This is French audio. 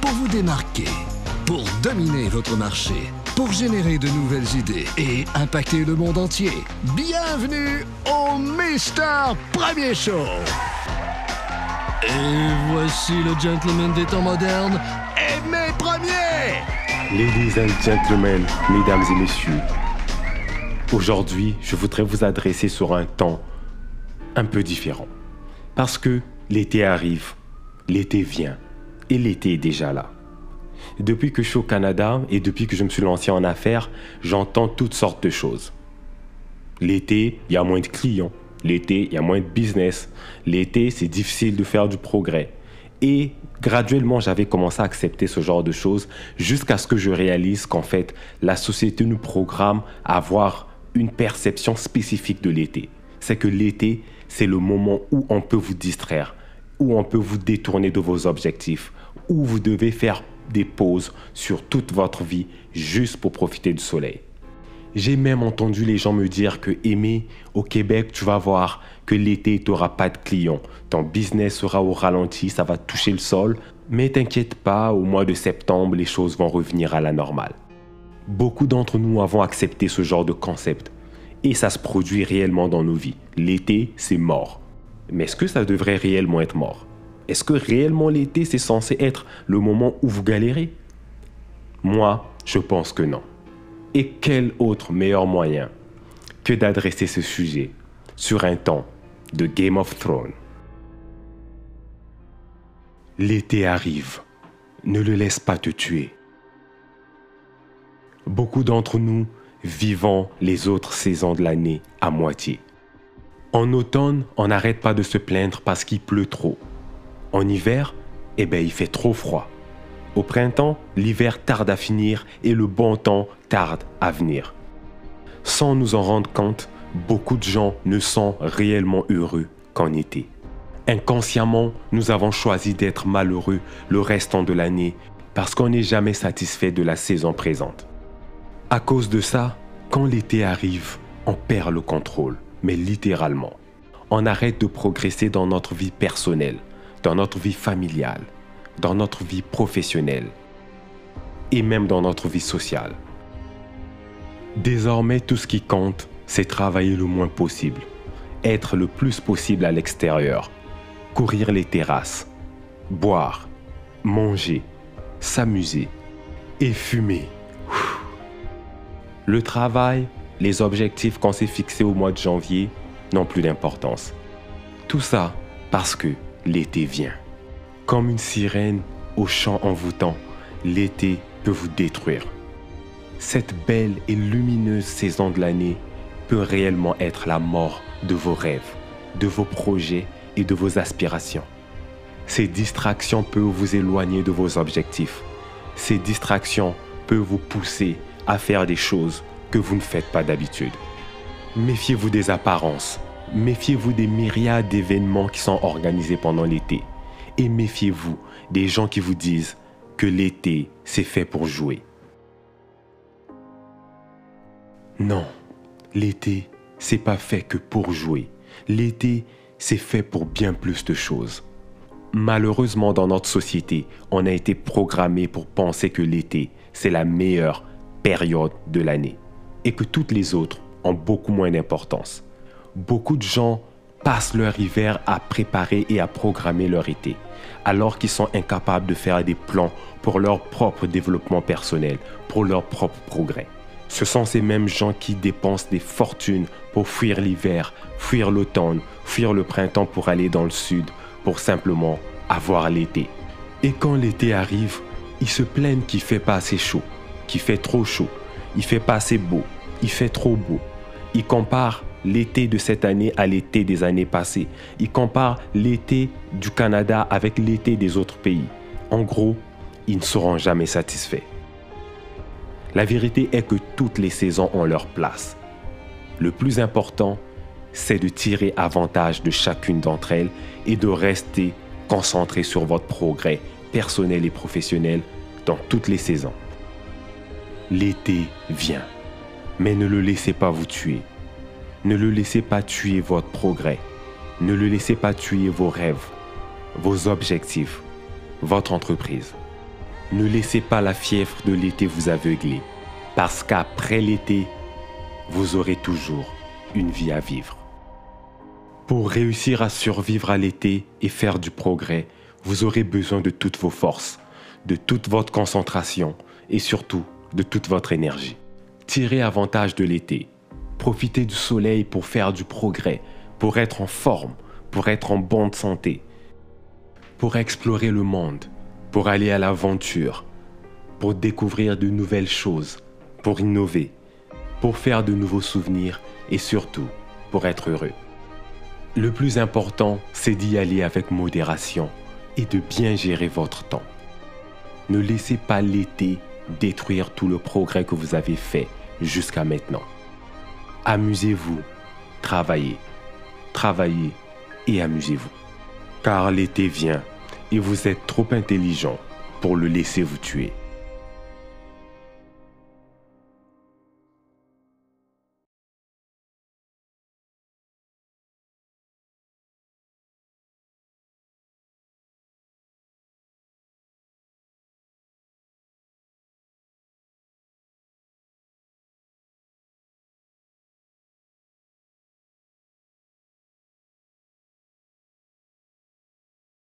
pour vous démarquer, pour dominer votre marché, pour générer de nouvelles idées et impacter le monde entier. Bienvenue au Mister Premier Show. Et voici le gentleman des temps modernes, Aimé Premier. Ladies and gentlemen, mesdames et messieurs, aujourd'hui, je voudrais vous adresser sur un temps un peu différent. Parce que l'été arrive, l'été vient, l'été est déjà là. Depuis que je suis au Canada et depuis que je me suis lancé en affaires, j'entends toutes sortes de choses. L'été, il y a moins de clients. L'été, il y a moins de business. L'été, c'est difficile de faire du progrès. Et graduellement, j'avais commencé à accepter ce genre de choses jusqu'à ce que je réalise qu'en fait, la société nous programme à avoir une perception spécifique de l'été. C'est que l'été, c'est le moment où on peut vous distraire, où on peut vous détourner de vos objectifs, où vous devez faire des pauses sur toute votre vie juste pour profiter du soleil. J'ai même entendu les gens me dire que aimer au Québec, tu vas voir que l'été, tu n'auras pas de clients. Ton business sera au ralenti, ça va toucher le sol. Mais t'inquiète pas, au mois de septembre, les choses vont revenir à la normale. Beaucoup d'entre nous avons accepté ce genre de concept. Et ça se produit réellement dans nos vies. L'été, c'est mort. Mais est-ce que ça devrait réellement être mort? Est-ce que réellement l'été, c'est censé être le moment où vous galérez? Moi, je pense que non. Et quel autre meilleur moyen que d'adresser ce sujet sur un temps de Game of Thrones? L'été arrive. Ne le laisse pas te tuer. Beaucoup d'entre nous vivons les autres saisons de l'année à moitié. En automne, on n'arrête pas de se plaindre parce qu'il pleut trop. En hiver, eh bien, il fait trop froid. Au printemps, l'hiver tarde à finir et le bon temps tarde à venir. Sans nous en rendre compte, beaucoup de gens ne sont réellement heureux qu'en été. Inconsciemment, nous avons choisi d'être malheureux le restant de l'année parce qu'on n'est jamais satisfait de la saison présente. À cause de ça, quand l'été arrive, on perd le contrôle, mais littéralement. On arrête de progresser dans notre vie personnelle, dans notre vie familiale, dans notre vie professionnelle et même dans notre vie sociale. Désormais, tout ce qui compte, c'est travailler le moins possible, être le plus possible à l'extérieur, courir les terrasses, boire, manger, s'amuser et fumer. Le travail, les objectifs qu'on s'est fixés au mois de janvier n'ont plus d'importance. Tout ça parce que l'été vient. Comme une sirène au chant envoûtant, l'été peut vous détruire. Cette belle et lumineuse saison de l'année peut réellement être la mort de vos rêves, de vos projets et de vos aspirations. Ces distractions peuvent vous éloigner de vos objectifs. Ces distractions peuvent vous pousser à faire des choses que vous ne faites pas d'habitude. Méfiez-vous des apparences. Méfiez-vous des myriades d'événements qui sont organisés pendant l'été. Et méfiez-vous des gens qui vous disent que l'été, c'est fait pour jouer. Non, l'été, c'est pas fait que pour jouer. L'été, c'est fait pour bien plus de choses. Malheureusement, dans notre société, on a été programmé pour penser que l'été, c'est la meilleure période de l'année et que toutes les autres ont beaucoup moins d'importance. Beaucoup de gens passent leur hiver à préparer et à programmer leur été, alors qu'ils sont incapables de faire des plans pour leur propre développement personnel, pour leur propre progrès. Ce sont ces mêmes gens qui dépensent des fortunes pour fuir l'hiver, fuir l'automne, fuir le printemps pour aller dans le sud, pour simplement avoir l'été. Et quand l'été arrive, ils se plaignent qu'il fait pas assez chaud, qu'il fait trop chaud, il fait pas assez beau, il fait trop beau. Il compare l'été de cette année à l'été des années passées. Il compare l'été du Canada avec l'été des autres pays. En gros, ils ne seront jamais satisfaits. La vérité est que toutes les saisons ont leur place. Le plus important, c'est de tirer avantage de chacune d'entre elles et de rester concentré sur votre progrès personnel et professionnel dans toutes les saisons. L'été vient, mais ne le laissez pas vous tuer. Ne le laissez pas tuer votre progrès. Ne le laissez pas tuer vos rêves, vos objectifs. votre entreprise. Ne laissez pas la fièvre de l'été vous aveugler, parce qu'après l'été, vous aurez toujours une vie à vivre. Pour réussir à survivre à l'été et faire du progrès, vous aurez besoin de toutes vos forces, de toute votre concentration et surtout de toute votre énergie. Tirez avantage de l'été. Profitez du soleil pour faire du progrès, pour être en forme, pour être en bonne santé, pour explorer le monde, pour aller à l'aventure, pour découvrir de nouvelles choses, pour innover, pour faire de nouveaux souvenirs et surtout pour être heureux. Le plus important, c'est d'y aller avec modération et de bien gérer votre temps. Ne laissez pas l'été détruire tout le progrès que vous avez fait jusqu'à maintenant. Amusez-vous, travaillez, travaillez et amusez-vous. Car l'été vient et vous êtes trop intelligent pour le laisser vous tuer.